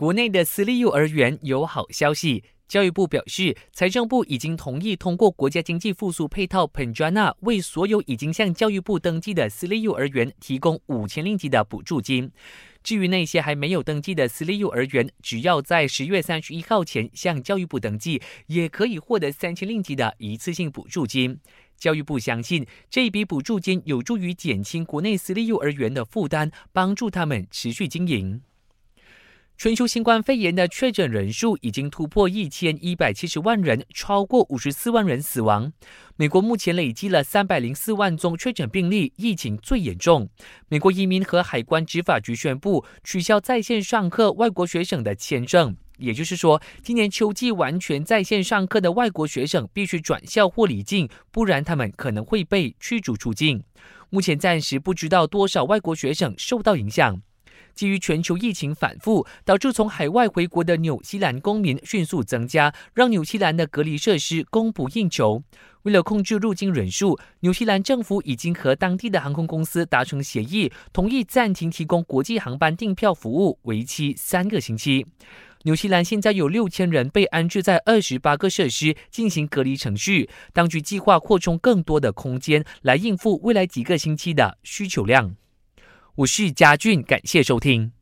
国内的私立幼儿园有好消息。教育部表示，财政部已经同意通过国家经济复苏配套 Penjana，为所有已经向教育部登记的私立幼儿园提供五千令吉的补助金。至于那些还没有登记的私立幼儿园，只要在十月三十一号前向教育部登记，也可以获得三千令吉的一次性补助金。教育部相信，这一笔补助金有助于减轻国内私立幼儿园的负担，帮助他们持续经营。全球新冠肺炎的确诊人数已经突破一千一百七十万人，超过五十四万人死亡。美国目前累积了三百零四万宗确诊病例，疫情最严重。美国移民和海关执法局宣布取消在线上课外国学生的签证，也就是说，今年秋季完全在线上课的外国学生必须转校或离境，不然他们可能会被驱逐出境。目前暂时不知道多少外国学生受到影响。基于全球疫情反复，导致从海外回国的纽西兰公民迅速增加，让纽西兰的隔离设施供不应求。为了控制入境人数，纽西兰政府已经和当地的航空公司达成协议，同意暂停提供国际航班订票服务，为期三个星期。纽西兰现在有六千人被安置在二十八个设施进行隔离程序，当局计划扩充更多的空间来应付未来几个星期的需求量。我是嘉俊，感谢收听。